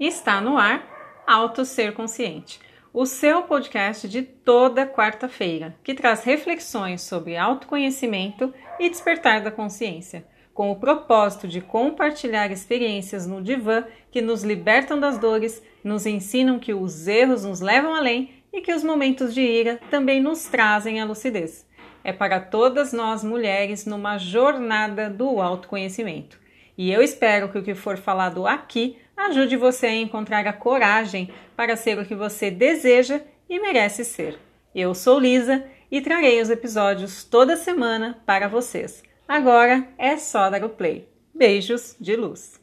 Está no ar Auto Ser Consciente, o seu podcast de toda quarta-feira, que traz reflexões sobre autoconhecimento e despertar da consciência, com o propósito de compartilhar experiências no divã que nos libertam das dores, nos ensinam que os erros nos levam além e que os momentos de ira também nos trazem a lucidez. É para todas nós mulheres numa jornada do autoconhecimento. E eu espero que o que for falado aqui ajude você a encontrar a coragem para ser o que você deseja e merece ser. Eu sou Lisa e trarei os episódios toda semana para vocês. Agora é só dar o play. Beijos de luz!